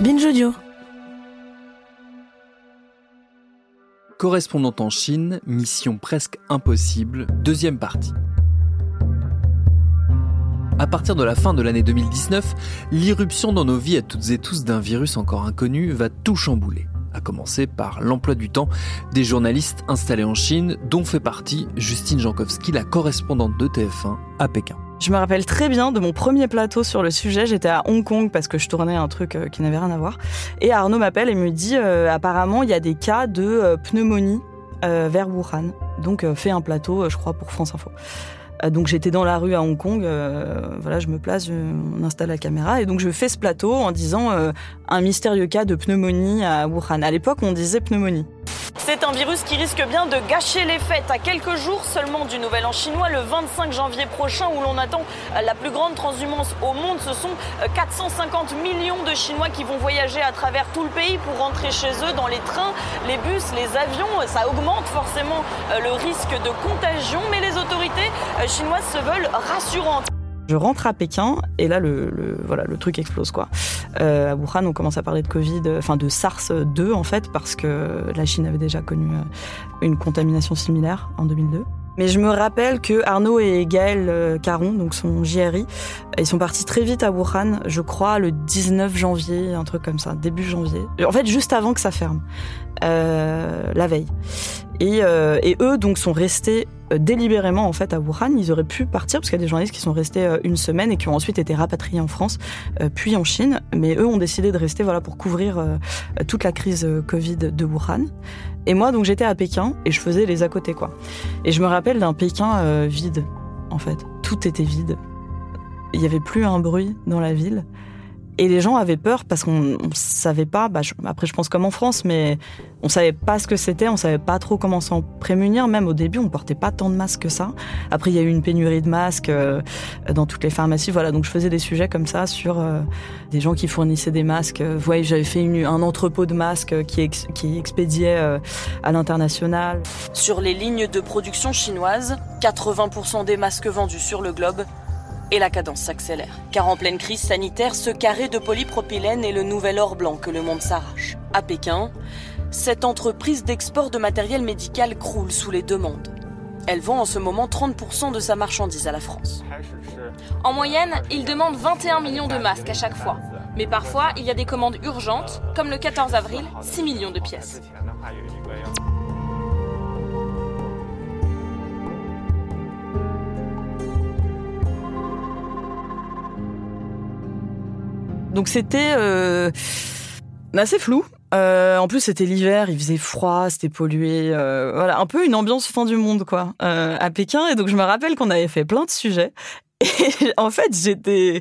Binge Audio. Correspondante en Chine, mission presque impossible, deuxième partie. À partir de la fin de l'année 2019, l'irruption dans nos vies à toutes et tous d'un virus encore inconnu va tout chambouler. À commencer par l'emploi du temps des journalistes installés en Chine, dont fait partie Justine Jankowski, la correspondante de TF1 à Pékin. Je me rappelle très bien de mon premier plateau sur le sujet. J'étais à Hong Kong parce que je tournais un truc euh, qui n'avait rien à voir. Et Arnaud m'appelle et me dit euh, apparemment il y a des cas de euh, pneumonie vers Wuhan. Donc euh, fais un plateau, je crois, pour France Info. Euh, donc j'étais dans la rue à Hong Kong, euh, voilà, je me place, on installe la caméra et donc je fais ce plateau en disant euh, un mystérieux cas de pneumonie à Wuhan. À l'époque, on disait pneumonie. C'est un virus qui risque bien de gâcher les fêtes à quelques jours seulement du Nouvel An chinois, le 25 janvier prochain, où l'on attend la plus grande transhumance au monde. Ce sont euh, 450 millions de Chinois qui vont voyager à travers tout le pays pour rentrer chez eux dans les trains, les bus, les avions. Ça augmente forcément euh, le risque de contagion, mais les autorités euh, chinoises se veulent rassurantes. Je rentre à Pékin et là le, voilà le truc explose quoi. Euh, à Wuhan on commence à parler de Covid, euh, enfin de SARS 2 en fait parce que la Chine avait déjà connu euh, une contamination similaire en 2002. Mais je me rappelle que Arnaud et Gaël euh, Caron, donc son JRI, ils sont partis très vite à Wuhan, je crois le 19 janvier, un truc comme ça, début janvier. En fait juste avant que ça ferme, euh, la veille. Et, euh, et eux donc sont restés euh, délibérément en fait à Wuhan. Ils auraient pu partir parce qu'il y a des journalistes qui sont restés euh, une semaine et qui ont ensuite été rapatriés en France, euh, puis en Chine. Mais eux ont décidé de rester voilà pour couvrir euh, toute la crise euh, Covid de Wuhan. Et moi donc j'étais à Pékin et je faisais les à côté quoi. Et je me rappelle d'un Pékin euh, vide en fait. Tout était vide. Il y avait plus un bruit dans la ville. Et les gens avaient peur parce qu'on on savait pas, bah, après je pense comme en France, mais on savait pas ce que c'était, on savait pas trop comment s'en prémunir. Même au début, on portait pas tant de masques que ça. Après, il y a eu une pénurie de masques euh, dans toutes les pharmacies. Voilà, donc je faisais des sujets comme ça sur euh, des gens qui fournissaient des masques. Vous voyez, j'avais fait un entrepôt de masques qui, ex- qui expédiait euh, à l'international. Sur les lignes de production chinoises, 80% des masques vendus sur le globe et la cadence s'accélère. Car en pleine crise sanitaire, ce carré de polypropylène est le nouvel or blanc que le monde s'arrache. À Pékin, cette entreprise d'export de matériel médical croule sous les demandes. Elle vend en ce moment 30% de sa marchandise à la France. En moyenne, il demande 21 millions de masques à chaque fois. Mais parfois, il y a des commandes urgentes, comme le 14 avril, 6 millions de pièces. Donc c'était euh, assez flou. Euh, en plus, c'était l'hiver, il faisait froid, c'était pollué. euh, voilà, un peu une ambiance fin du monde, quoi, à Pékin. Et donc, je me rappelle qu'on avait fait plein de sujets. Et en fait, j'étais.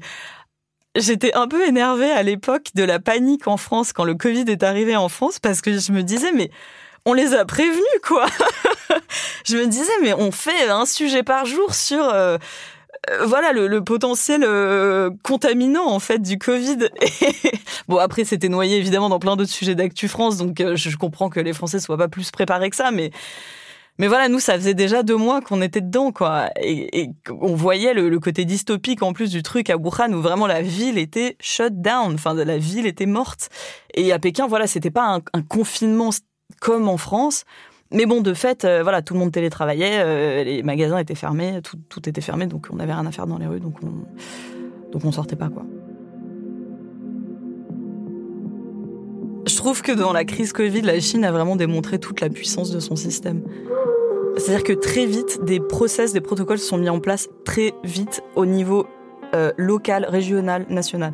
Un peu énervée à l'époque de la panique en France quand le Covid est arrivé en France parce que je me disais, mais on les a prévenus, quoi. je me disais, mais on fait un sujet par jour sur voilà le, potentiel euh, contaminant en fait du Covid. Bon après c'était noyé évidemment dans plein d'autres sujets d'actu France, donc euh, je, comprends que les Français soient pas plus préparés que ça, mais mais voilà nous ça faisait déjà deux mois qu'on était dedans quoi, et, on voyait le, côté dystopique en plus du truc à Wuhan où vraiment la ville était shut down, enfin la ville était morte. Et à Pékin voilà c'était pas un confinement comme en France. Mais bon, de fait, euh, voilà, tout le monde télétravaillait, euh, les magasins étaient fermés, tout, tout était fermé, donc on n'avait rien à faire dans les rues, donc on, donc on sortait pas, quoi. Je trouve que dans la crise Covid, la Chine a vraiment démontré toute la puissance de son système. C'est-à-dire que très vite, des process, des protocoles sont mis en place très vite au niveau euh, local, régional, national.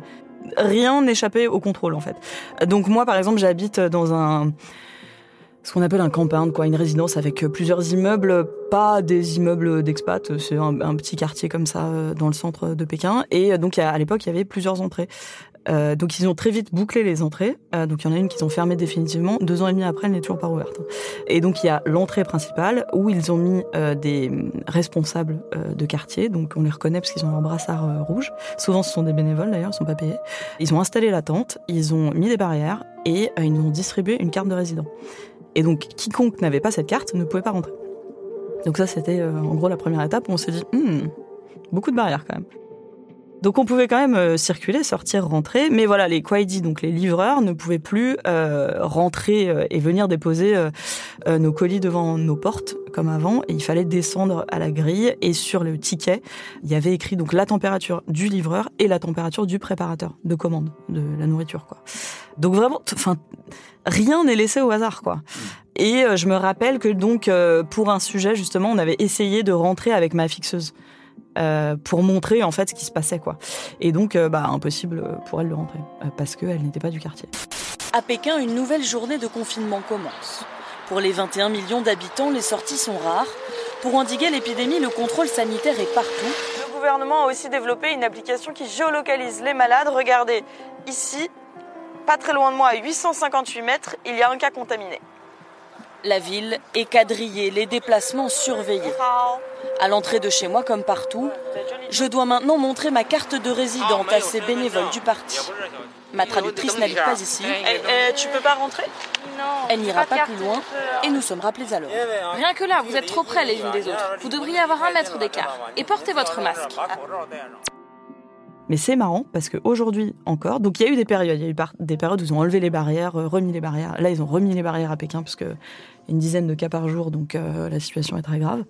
Rien n'échappait au contrôle en fait. Donc moi par exemple j'habite dans un ce qu'on appelle un compound, quoi, une résidence avec plusieurs immeubles, pas des immeubles d'expat, c'est un, petit quartier comme ça euh, dans le centre de Pékin. Et donc à l'époque, il y avait plusieurs entrées. Euh, donc ils ont très vite bouclé les entrées. Euh, donc il y en a une qu'ils ont fermée définitivement. Deux ans et demi après, elle n'est toujours pas ouverte. Et donc il y a l'entrée principale où ils ont mis euh, des responsables euh, de quartier. Donc on les reconnaît parce qu'ils ont leur brassard euh, rouge. Souvent ce sont des bénévoles d'ailleurs, ils sont pas payés. Ils ont installé la tente, ils ont mis des barrières et ils nous ont distribué une carte de résident. Et donc quiconque n'avait pas cette carte ne pouvait pas rentrer. Donc ça c'était en gros la première étape où on s'est dit hmm, beaucoup de barrières quand même. Donc on pouvait quand même euh, circuler, sortir, rentrer, mais voilà, les Kwaidi, donc les livreurs, ne pouvaient plus euh, rentrer euh, et venir déposer euh, nos colis devant nos portes comme avant. Et il fallait descendre à la grille et sur le ticket, il y avait écrit donc la température du livreur et la température du préparateur de commande de la nourriture, quoi. Donc vraiment, enfin, rien n'est laissé au hasard, quoi. Et je me rappelle que donc pour un sujet justement, on avait essayé de rentrer avec ma fixeuse. Euh, pour montrer en fait ce qui se passait quoi. Et donc euh, bah impossible pour elle de rentrer euh, parce qu'elle n'était pas du quartier. À Pékin, une nouvelle journée de confinement commence. Pour les 21 millions d'habitants, les sorties sont rares. Pour endiguer l'épidémie, le contrôle sanitaire est partout. Le gouvernement a aussi développé une application qui géolocalise les malades. Regardez, ici, pas très loin de moi, à 858 mètres, il y a un cas contaminé. La ville est quadrillée, les déplacements surveillés. À l'entrée de chez moi, comme partout, je dois maintenant montrer ma carte de résidente à ces bénévoles du parti. Ma traductrice n'habite pas ici. Et, et tu peux pas rentrer? Non. Elle n'ira pas plus loin et nous sommes rappelés à l'ordre. Rien que là, vous êtes trop près les unes des autres. Vous devriez avoir un mètre d'écart. Et portez votre masque. Mais c'est marrant parce qu'aujourd'hui encore, donc il y a eu des périodes, il y a eu des périodes où ils ont enlevé les barrières, remis les barrières. Là, ils ont remis les barrières à Pékin parce que une dizaine de cas par jour, donc euh, la situation est très grave.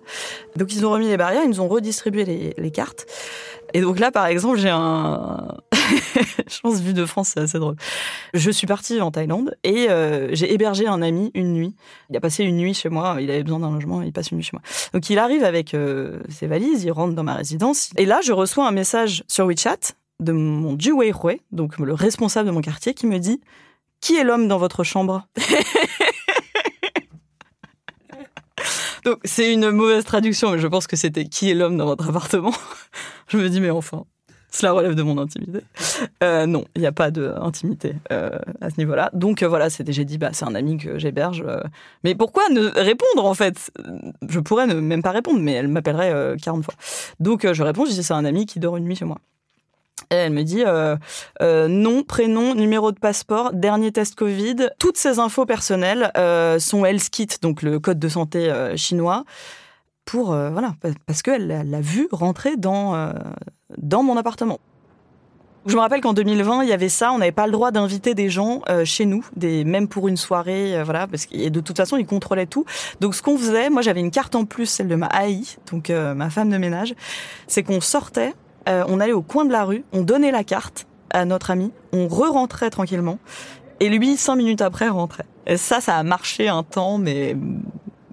Donc ils ont remis les barrières, ils nous ont redistribué les, cartes. Et donc là, par exemple, j'ai un, je pense vu de France, c'est assez drôle. Je suis partie en Thaïlande et euh, j'ai hébergé un ami une nuit. Il a passé une nuit chez moi, il avait besoin d'un logement, il passe une nuit chez moi. Donc il arrive avec euh, ses valises, il rentre dans ma résidence et là, je reçois un message sur WeChat de mon Juwei Hui, donc le responsable de mon quartier, qui me dit Qui est l'homme dans votre chambre? Donc c'est une mauvaise traduction, mais je pense que c'était Qui est l'homme dans votre appartement Je me dis Mais enfin, cela relève de mon intimité. Euh, non, il n'y a pas d'intimité euh, à ce niveau-là. Donc euh, voilà, c'était j'ai dit bah c'est un ami que j'héberge. Euh, mais pourquoi ne répondre en fait? Je pourrais ne même pas répondre, mais elle m'appellerait euh, 40 fois. Donc je réponds, je dis c'est un ami qui dort une nuit chez moi. Et elle me dit euh, euh, nom, prénom, numéro de passeport, dernier test Covid. Toutes ces infos personnelles euh, sont Health Kit, donc le code de santé chinois, pour voilà parce qu'elle l'a vu rentrer dans dans mon appartement. Je me rappelle qu'en 2020, il y avait ça, on n'avait pas le droit d'inviter des gens chez nous, des, même pour une soirée, voilà, parce que de toute façon, ils contrôlaient tout. Donc, ce qu'on faisait, moi, j'avais une carte en plus, celle de ma AI, donc ma femme de ménage, c'est qu'on sortait, euh, on allait au coin de la rue, on donnait la carte à notre ami, on re-rentrait tranquillement, et lui, cinq minutes après, rentrait. Et ça, ça a marché un temps, mais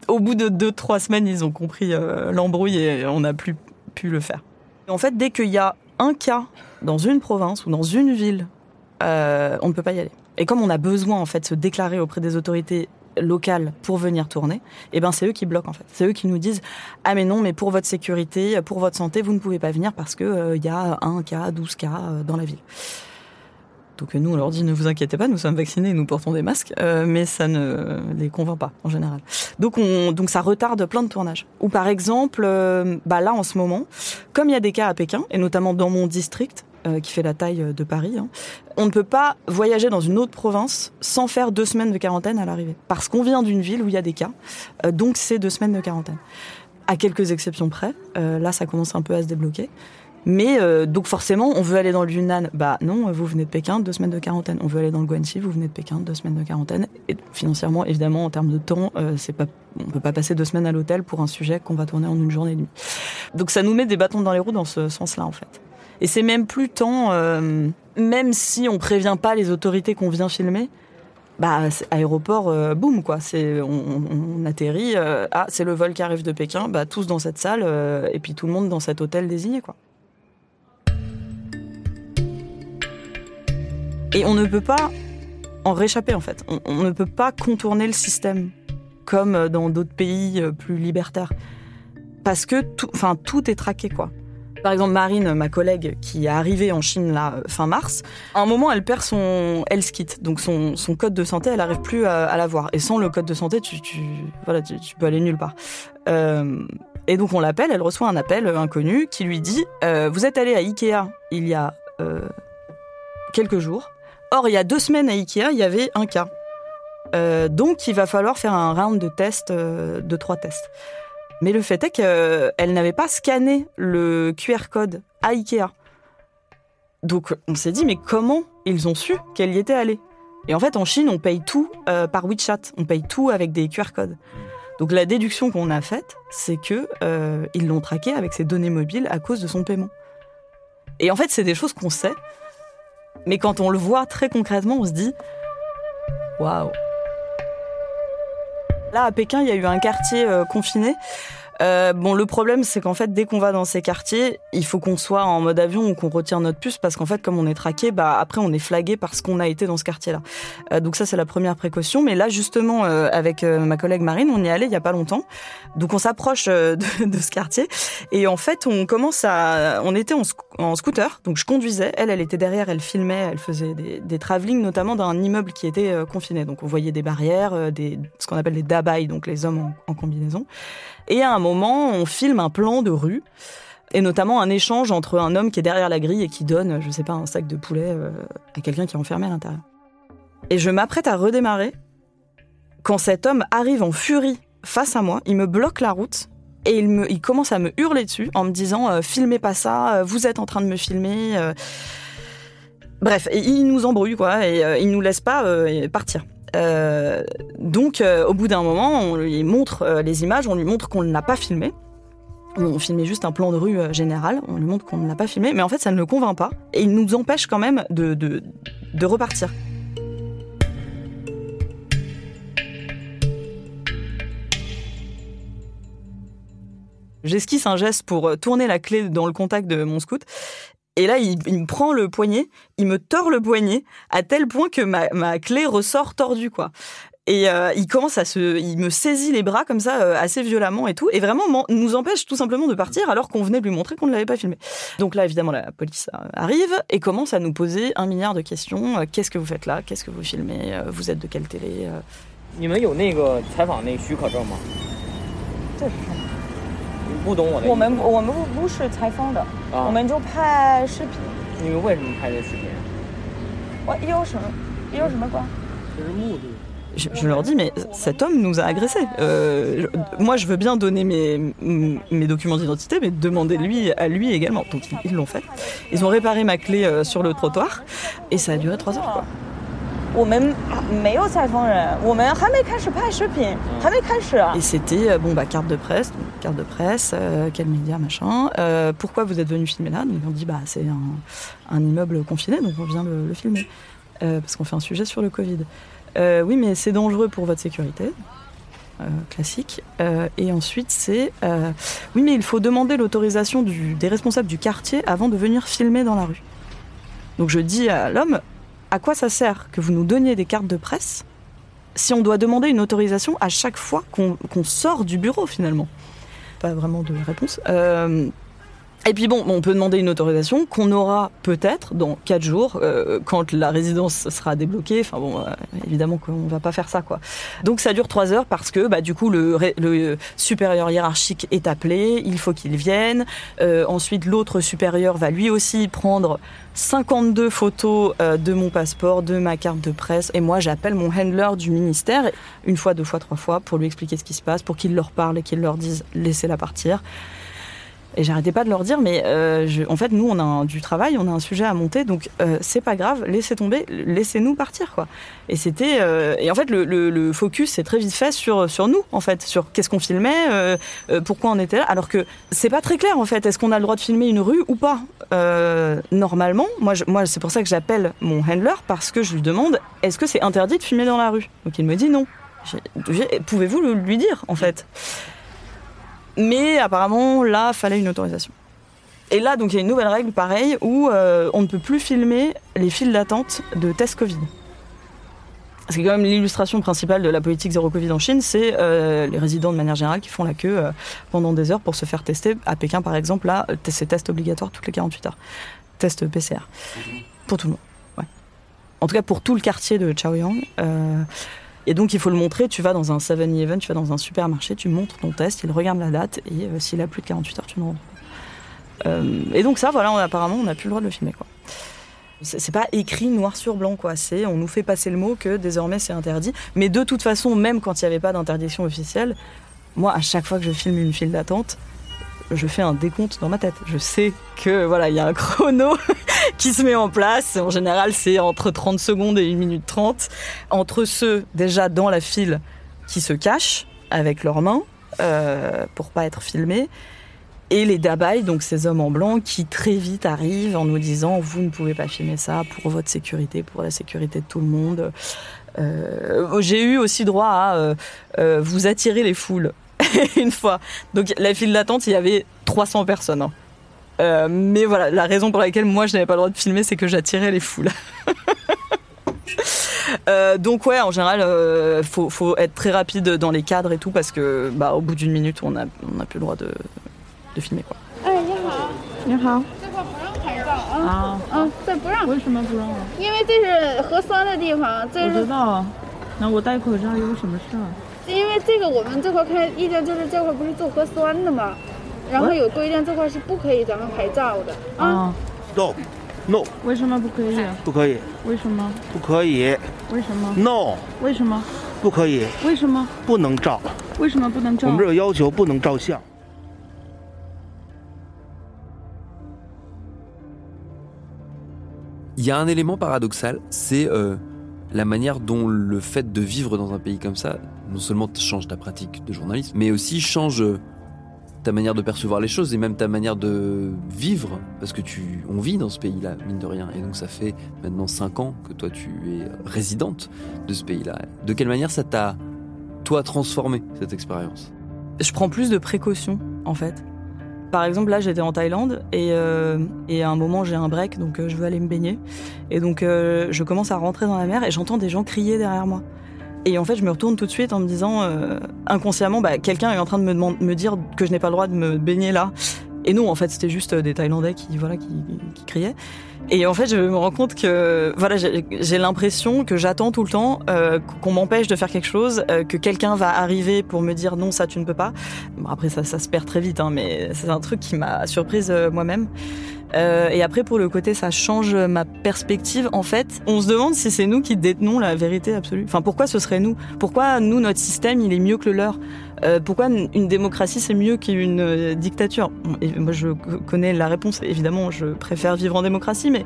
au bout de deux, trois semaines, ils ont compris euh, l'embrouille et on n'a plus pu le faire. En fait, dès qu'il y a un cas dans une province ou dans une ville, euh, on ne peut pas y aller. Et comme on a besoin en fait de se déclarer auprès des autorités locales pour venir tourner, eh ben c'est eux qui bloquent en fait. C'est eux qui nous disent ah mais non mais pour votre sécurité, pour votre santé, vous ne pouvez pas venir parce que euh, y a un cas, 12 cas euh, dans la ville. Donc nous on leur dit ne vous inquiétez pas, nous sommes vaccinés, nous portons des masques, euh, mais ça ne les convainc pas en général. Donc on donc ça retarde plein de tournages. Ou par exemple, euh, bah là en ce moment, comme il y a des cas à Pékin et notamment dans mon district euh, qui fait la taille de Paris, hein, on ne peut pas voyager dans une autre province sans faire deux semaines de quarantaine à l'arrivée, parce qu'on vient d'une ville où il y a des cas, euh, donc c'est deux semaines de quarantaine. À quelques exceptions près, euh, là ça commence un peu à se débloquer. Mais euh, donc forcément, on veut aller dans le Yunnan, bah non, vous venez de Pékin, deux semaines de quarantaine. On veut aller dans le Guangxi, vous venez de Pékin, deux semaines de quarantaine. Et financièrement, évidemment, en termes de temps, euh, c'est pas, on peut pas passer deux semaines à l'hôtel pour un sujet qu'on va tourner en une journée et demie. Donc ça nous met des bâtons dans les roues dans ce sens-là, en fait. Et c'est même plus tant, euh, même si on prévient pas les autorités qu'on vient filmer, bah, aéroport, euh, boum, quoi. C'est, on, atterrit, euh, ah, c'est le vol qui arrive de Pékin, bah, tous dans cette salle, euh, et puis tout le monde dans cet hôtel désigné, quoi. Et on ne peut pas en réchapper, en fait. On, on ne peut pas contourner le système, comme dans d'autres pays plus libertaires. Parce que tout, enfin, tout est traqué, quoi. Par exemple, Marine, ma collègue, qui est arrivée en Chine là, fin mars, à un moment, elle perd son health kit, donc son, code de santé, elle n'arrive plus à, l'avoir. Et sans le code de santé, tu, voilà, tu, peux aller nulle part. Euh, et donc on l'appelle, elle reçoit un appel inconnu qui lui dit euh, Vous êtes allé à Ikea il y a euh, quelques jours. Or, il y a deux semaines à Ikea, il y avait un cas. donc, il va falloir faire un round de tests, de trois tests. Mais le fait est qu'elle n'avait pas scanné le QR code à Ikea. Donc on s'est dit, mais comment ils ont su qu'elle y était allée? Et en fait, en Chine, on paye tout euh, par WeChat, on paye tout avec des QR codes. Donc la déduction qu'on a faite, c'est que euh, ils l'ont traqué avec ses données mobiles à cause de son paiement. Et en fait, c'est des choses qu'on sait, mais quand on le voit très concrètement, on se dit, waouh. Là, à Pékin, il y a eu un quartier euh, confiné. Euh, bon, le problème, c'est qu'en fait, dès qu'on va dans ces quartiers, il faut qu'on soit en mode avion ou qu'on retire notre puce parce qu'en fait, comme on est traqué, bah après, on est flagué parce qu'on a été dans ce quartier-là. Euh, donc ça, c'est la première précaution. Mais là, justement, avec ma collègue Marine, on y est allé il y a pas longtemps. Donc on s'approche de, de, ce quartier et en fait, on commence à, on était en, scooter. Donc je conduisais, elle, elle était derrière, elle filmait, elle faisait des, des travelling, notamment d'un immeuble qui était confiné. Donc on voyait des barrières, des ce qu'on appelle des donc les hommes en, combinaison. Et à un moment, on filme un plan de rue et notamment un échange entre un homme qui est derrière la grille et qui donne, je sais pas, un sac de poulet euh, à quelqu'un qui est enfermé à l'intérieur. Et je m'apprête à redémarrer quand cet homme arrive en furie face à moi, il me bloque la route et il, me, il commence à me hurler dessus en me disant euh, filmez pas ça, euh, vous êtes en train de me filmer. Bref, il nous embrouille quoi et il nous laisse pas partir. Euh, donc, euh, au bout d'un moment, on lui montre euh, les images, on lui montre qu'on ne l'a pas filmé. On filmait juste un plan de rue général, on lui montre qu'on ne l'a pas filmé, mais en fait ça ne le convainc pas, et il nous empêche quand même de, de, de repartir. J'esquisse un geste pour tourner la clé dans le contact de mon scout et là, il, me prend le poignet, il me tord le poignet à tel point que ma, clé ressort tordue, quoi. Et euh, il commence à se, il me saisit les bras comme ça euh, assez violemment et tout, et vraiment nous empêche tout simplement de partir alors qu'on venait de lui montrer qu'on ne l'avait pas filmé. Donc là, évidemment, la police euh, arrive et commence à nous poser un milliard de questions. Qu'est-ce que vous faites là? Qu'est-ce que vous filmez? Vous êtes de quelle télé? 不懂我的。我们我们不是采访的，我们就拍视频。你们为什么拍这视频？我有什么有什么关？这是目的。Je, je, leur dis, mais cet homme nous a agressés. Euh, moi, je veux bien donner mes, mes documents d'identité, mais demandez-lui à lui également. Donc, ils l'ont fait. Ils ont réparé ma clé euh, sur le trottoir et ça a duré trois heures. Quoi. 我们没有采访人，我们还没开始拍视频，还没开始。Et c'était bon bah carte de presse, carte de presse, euh, quel média machin. Euh, pourquoi vous êtes venu filmer là Donc on dit bah c'est un, un, immeuble confiné, donc on vient le, le filmer euh, parce qu'on fait un sujet sur le Covid. Euh, oui, mais c'est dangereux pour votre sécurité. Euh, classique. Euh, et ensuite, c'est oui, mais il faut demander l'autorisation des responsables du quartier avant de venir filmer dans la rue. Donc je dis à l'homme, à quoi ça sert que vous nous donniez des cartes de presse si on doit demander une autorisation à chaque fois qu'on sort du bureau finalement? Pas vraiment de réponse. Euh, et puis bon, on peut demander une autorisation qu'on aura peut-être dans quatre jours euh, quand la résidence sera débloquée. Enfin bon, euh, évidemment qu'on va pas faire ça quoi. Donc ça dure trois heures parce que bah du coup le, le supérieur hiérarchique est appelé, il faut qu'il vienne. Euh, ensuite l'autre supérieur va lui aussi prendre 52 photos euh, de mon passeport, de ma carte de presse et moi j'appelle mon handler du ministère une fois, deux fois, trois fois pour lui expliquer ce qui se passe, pour qu'il leur parle et qu'il leur dise laissez-la partir. Et j'arrêtais pas de leur dire, mais euh, en fait, nous, on a du travail, on a un sujet à monter, donc euh, c'est pas grave, laissez tomber, laissez-nous partir, quoi. Et c'était, euh, et en fait, le, focus s'est très vite fait sur sur nous, en fait, sur qu'est-ce qu'on filmait, pourquoi on était là, alors que c'est pas très clair, en fait. Est-ce qu'on a le droit de filmer une rue ou pas Normalement, moi, moi, c'est pour ça que j'appelle mon handler parce que je lui demande, est-ce que c'est interdit de filmer dans la rue? Donc il me dit non. Pouvez-vous lui dire, en fait? Mais apparemment, là, fallait une autorisation. Et là, donc, il y a une nouvelle règle, pareil, où euh, on ne peut plus filmer les files d'attente de tests Covid. C'est quand même l'illustration principale de la politique zéro Covid en Chine, c'est euh, les résidents de manière générale qui font la queue euh, pendant des heures pour se faire tester. À Pékin, par exemple, là, c'est test obligatoire toutes les 48 heures. Test PCR. Pour tout le monde. Ouais. En tout cas, pour tout le quartier de Chaoyang. Et donc, il faut le montrer. Tu vas dans un 7-Eleven, tu vas dans un supermarché, tu montres ton test, il regarde la date et euh, s'il a plus de 48 heures, tu rentres pas. Euh, et donc, ça, voilà, apparemment, on n'a plus le droit de le filmer. Quoi. C'est pas écrit noir sur blanc, quoi. C'est on nous fait passer le mot que désormais c'est interdit. Mais de toute façon, même quand il n'y avait pas d'interdiction officielle, moi, à chaque fois que je filme une file d'attente, je fais un décompte dans ma tête. Je sais que voilà, il y a un chrono qui se met en place. En général, c'est entre 30 secondes et 1 minute 30. Entre ceux déjà dans la file qui se cachent avec leurs mains euh, pour pas être filmés et les dabai, donc ces hommes en blanc qui très vite arrivent en nous disant vous ne pouvez pas filmer ça pour votre sécurité, pour la sécurité de tout le monde. Euh, J'ai eu aussi droit à euh, euh, vous attirer les foules une fois. Donc la file d'attente, il y avait 300 personnes. hein. Euh, mais voilà, la raison pour laquelle moi je n'avais pas le droit de filmer, c'est que j'attirais les foules. Euh, donc ouais, en général, euh, faut, faut être très rapide dans les cadres et tout parce que bah, au bout d'une minute, on n'a on a plus le droit de, de filmer quoi. 因为这个我们这块开意见就是这块不是做核酸的吗？然后有规定这块是不可以咱们拍照的啊。啊，No No 为什么不可以啊？不可以，为什么？不可以为什么？No 为什么？不可以，为什么？不能照。为什么不能照？我们这有要求，不能照相。Il y a un élément paradoxal, c'est euh, la manière dont le fait de vivre dans un pays comme ça, non seulement change ta pratique de journalisme, mais aussi change euh, ta manière de percevoir les choses et même ta manière de vivre, parce que tu, on vit dans ce pays-là, mine de rien, et donc ça fait maintenant cinq ans que toi tu es résidente de ce pays-là. De quelle manière ça t'a, toi, transformé cette expérience? Je prends plus de précautions en fait. Par exemple, là, j'étais en Thaïlande et, euh, et à un moment, j'ai un break, donc euh, je veux aller me baigner. Et donc, euh, je commence à rentrer dans la mer et j'entends des gens crier derrière moi. Et en fait, je me retourne tout de suite en me disant, inconsciemment, bah, quelqu'un est en train de me, me dire que je n'ai pas le droit de me baigner là. Et non, en fait, c'était juste des Thaïlandais qui, voilà, qui, criaient. Et en fait, je me rends compte que, voilà, j'ai l'impression que j'attends tout le temps euh, qu'on m'empêche de faire quelque chose, euh, que quelqu'un va arriver pour me dire non, ça tu ne peux pas. Bon, après, ça, ça se perd très vite, hein, mais c'est un truc qui m'a surprise euh, moi-même. Euh, et après, pour le côté, ça change ma perspective. En fait, on se demande si c'est nous qui détenons la vérité absolue. Enfin, pourquoi ce serait nous? Pourquoi nous, notre système, il est mieux que le leur? Euh, Pourquoi une démocratie, c'est mieux qu'une euh, dictature? Et Moi, je connais la réponse. Évidemment, je préfère vivre en démocratie, mais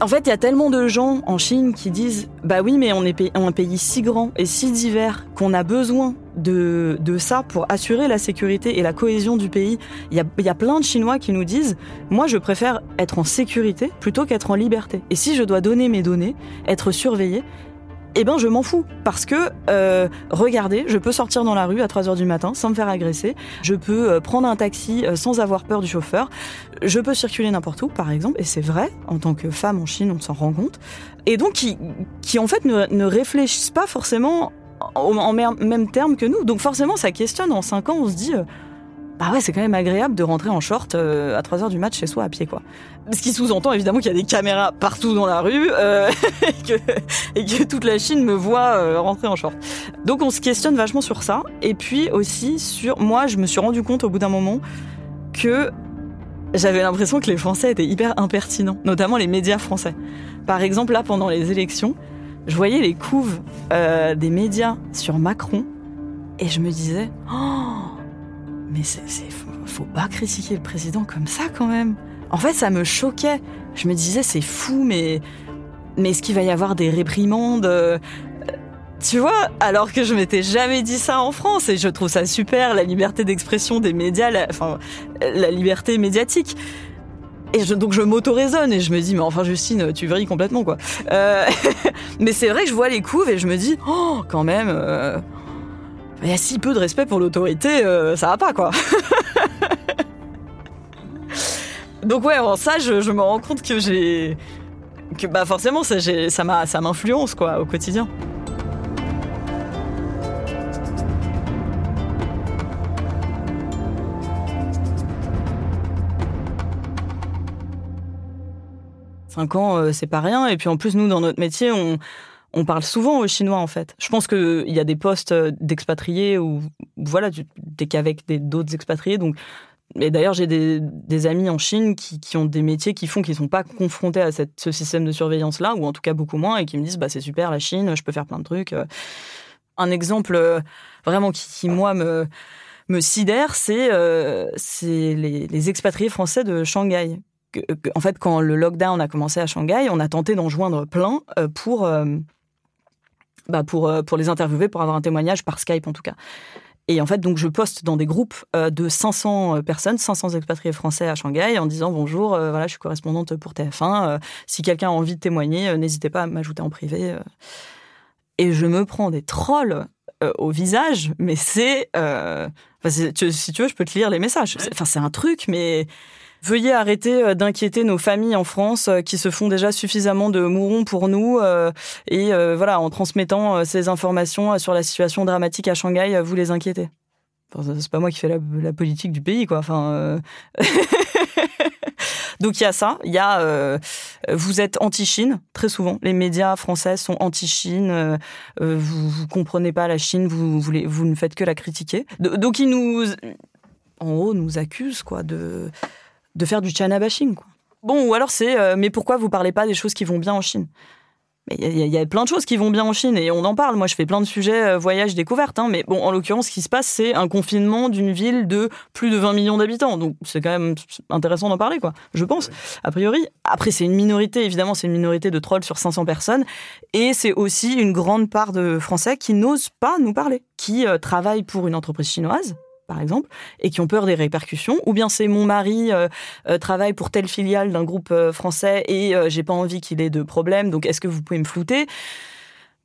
en fait, il y a tellement de gens en Chine qui disent Bah oui, mais on est un pays si grand et si divers qu'on a besoin de, ça pour assurer la sécurité et la cohésion du pays. Il y a, il y a plein de Chinois qui nous disent Moi, je préfère être en sécurité plutôt qu'être en liberté. Et si je dois donner mes données, être surveillé, eh ben je m'en fous. Parce que euh, regardez, je peux sortir dans la rue à 3 heures du matin sans me faire agresser, je peux euh, prendre un taxi euh, sans avoir peur du chauffeur, je peux circuler n'importe où par exemple. Et c'est vrai en tant que femme en Chine on s'en rend compte. Et donc qui, qui en fait ne, ne réfléchissent pas forcément en, même termes que nous. Donc forcément ça questionne. En 5 ans on se dit bah ouais, c'est quand même agréable de rentrer en short euh, à 3 heures du match chez soi à pied, quoi. Ce qui sous-entend évidemment qu'il y a des caméras partout dans la rue euh, et, que, toute la Chine me voit euh, rentrer en short. Donc on se questionne vachement sur ça. Et puis aussi sur... Moi, je me suis rendu compte au bout d'un moment que j'avais l'impression que les Français étaient hyper impertinents, notamment les médias français. Par exemple, là, pendant les élections, je voyais les couves des médias sur Macron et je me disais... Oh, mais c'est, faut, pas critiquer le président comme ça quand même. En fait, ça me choquait. Je me disais, c'est fou, mais, mais est-ce qu'il va y avoir des réprimandes euh, tu vois, alors que je m'étais jamais dit ça en France et je trouve ça super, la liberté d'expression des médias, enfin, la liberté médiatique. Et donc je m'auto-raisonne et je me dis, mais enfin Justine, tu vrilles complètement quoi. Euh, mais c'est vrai que je vois les couves et je me dis, oh, quand même, euh, a si peu de respect pour l'autorité, euh, ça va pas quoi. donc ouais, en ça, je, me rends compte que j'ai, que bah forcément ça, ça ça m'influence quoi au quotidien. Cinq ans, euh, c'est pas rien. Et puis en plus, nous, dans notre métier, on, on parle souvent aux Chinois, en fait. Je pense qu'il y a des postes euh, d'expatriés où, voilà, tu n'es qu'avec d'autres expatriés. Donc, et d'ailleurs, j'ai des, amis en Chine qui, ont des métiers qui font qu'ils ne sont pas confrontés à ce système de surveillance-là, ou en tout cas beaucoup moins, et qui me disent bah, c'est super, la Chine, je peux faire plein de trucs. Euh. Un exemple vraiment qui, moi, me, sidère, c'est euh, les, les expatriés français de Shanghai en fait, quand le lockdown a commencé à Shanghai, on a tenté d'en joindre plein euh, pour, euh, bah pour, euh, pour les interviewer, pour avoir un témoignage par Skype en tout cas. Et en fait, donc, je poste dans des groupes de 500 personnes, 500 expatriés français à Shanghai, en disant bonjour, voilà, je suis correspondante pour TF1. si quelqu'un a envie de témoigner, n'hésitez pas à m'ajouter en privé. Et je me prends des trolls au visage, mais c'est, si tu veux, je peux te lire les messages. Enfin, c'est un truc, mais Veuillez arrêter euh, d'inquiéter nos familles en France euh, qui se font déjà suffisamment de mourons pour nous. Euh, et voilà, en transmettant ces informations sur la situation dramatique à Shanghai, vous les inquiétez. Enfin, c'est pas moi qui fais la, politique du pays, quoi. Enfin. Donc il y a ça, il y a vous êtes anti-Chine très souvent. Les médias français sont anti-Chine. vous vous comprenez pas la Chine, vous voulez vous ne faites que la critiquer. Donc ils nous en haut nous accusent quoi de de faire du China bashing. Quoi. Bon, ou alors c'est, euh, mais pourquoi vous parlez pas des choses qui vont bien en Chine? Mais il y, a plein de choses qui vont bien en Chine et on en parle. Moi, je fais plein de sujets euh, voyage découverte, hein, mais bon, en l'occurrence, ce qui se passe, c'est un confinement d'une ville de plus de 20 millions d'habitants. Donc, c'est quand même intéressant d'en parler, quoi. Je pense, a priori. Après, c'est une minorité, évidemment, c'est une minorité de trolls sur 500 personnes, et c'est aussi une grande part de Français qui n'osent pas nous parler, qui euh, travaillent pour une entreprise chinoise par exemple, et qui ont peur des répercussions, ou bien c'est mon mari euh, euh, travaille pour telle filiale d'un groupe euh, français et j'ai pas envie qu'il ait de problème, donc est-ce que vous pouvez me flouter?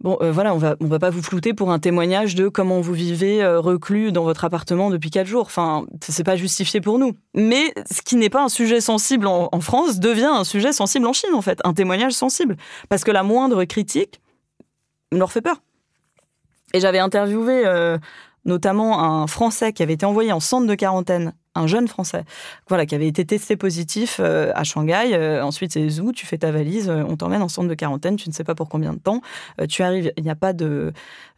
Bon, voilà, on va va pas vous flouter pour un témoignage de comment vous vivez reclus dans votre appartement depuis quatre jours. Enfin, c'est pas justifié pour nous. Mais ce qui n'est pas un sujet sensible en, en, France devient un sujet sensible en Chine, en fait, un témoignage sensible, parce que la moindre critique leur fait peur. Et j'avais interviewé notamment un Français qui avait été envoyé en centre de quarantaine, un jeune Français, voilà, qui avait été testé positif euh, à Shanghai. Euh, ensuite, c'est Zou, tu fais ta valise, euh, on t'emmène en centre de quarantaine, tu ne sais pas pour combien de temps. tu arrives, il n'y a pas de,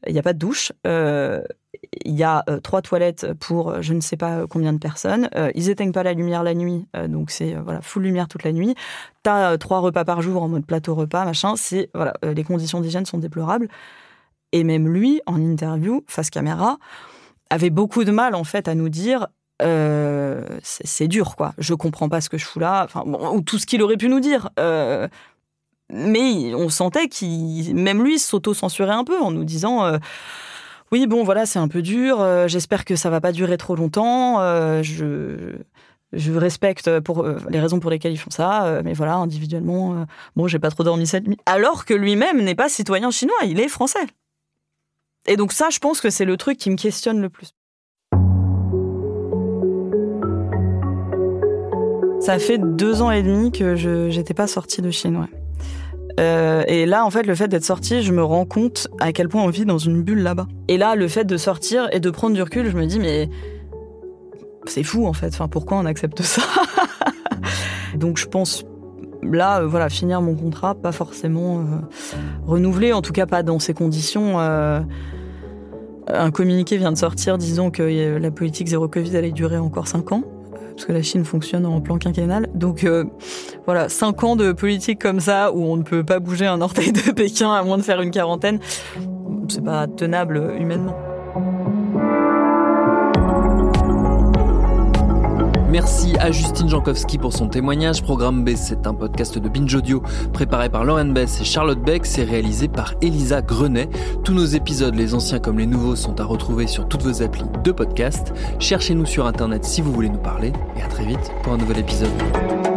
il n'y a pas de douche. il y a trois toilettes pour je ne sais pas combien de personnes. ils éteignent pas la lumière la nuit, donc c'est voilà full lumière toute la nuit. Tu as trois repas par jour en mode plateau repas, machin. C'est voilà, les conditions d'hygiène sont déplorables. Et même lui, en interview, face caméra, avait beaucoup de mal en fait à nous dire euh, c'est dur quoi. Je comprends pas ce que je fous là. Enfin, ou tout ce qu'il aurait pu nous dire. Euh, mais on sentait qu'il, même lui, s'auto-censurait un peu en nous disant. Euh, oui, bon, voilà, c'est un peu dur. J'espère que ça va pas durer trop longtemps. je, respecte pour les raisons pour lesquelles ils font ça, mais voilà, individuellement, bon, j'ai pas trop dormi cette nuit. Alors que lui-même n'est pas citoyen chinois, il est français. Et donc ça, je pense que c'est le truc qui me questionne le plus. Ça fait deux ans et demi que je n'étais pas sortie de Chine. Euh, et là, en fait, le fait d'être sortie, je me rends compte à quel point on vit dans une bulle là-bas. Et là, le fait de sortir et de prendre du recul, je me dis, mais c'est fou en fait. Enfin, pourquoi on accepte ça? Donc, je pense là, euh, voilà, finir mon contrat, pas forcément euh, renouvelé, en tout cas pas dans ces conditions. Un communiqué vient de sortir disant que la politique zéro Covid allait durer encore 5 ans, parce que la Chine fonctionne en plan quinquennal. Donc euh, voilà, 5 ans de politique comme ça, où on ne peut pas bouger un orteil de Pékin à moins de faire une quarantaine, c'est pas tenable humainement. Merci à Justine Jankowski pour son témoignage. Programme B, c'est un podcast de Binge Audio préparé par Lauren Bess et Charlotte Beck. C'est réalisé par Elisa Grenet. Tous nos épisodes, les anciens comme les nouveaux, sont à retrouver sur toutes vos applis de podcast. Cherchez-nous sur Internet si vous voulez nous parler. Et à très vite pour un nouvel épisode.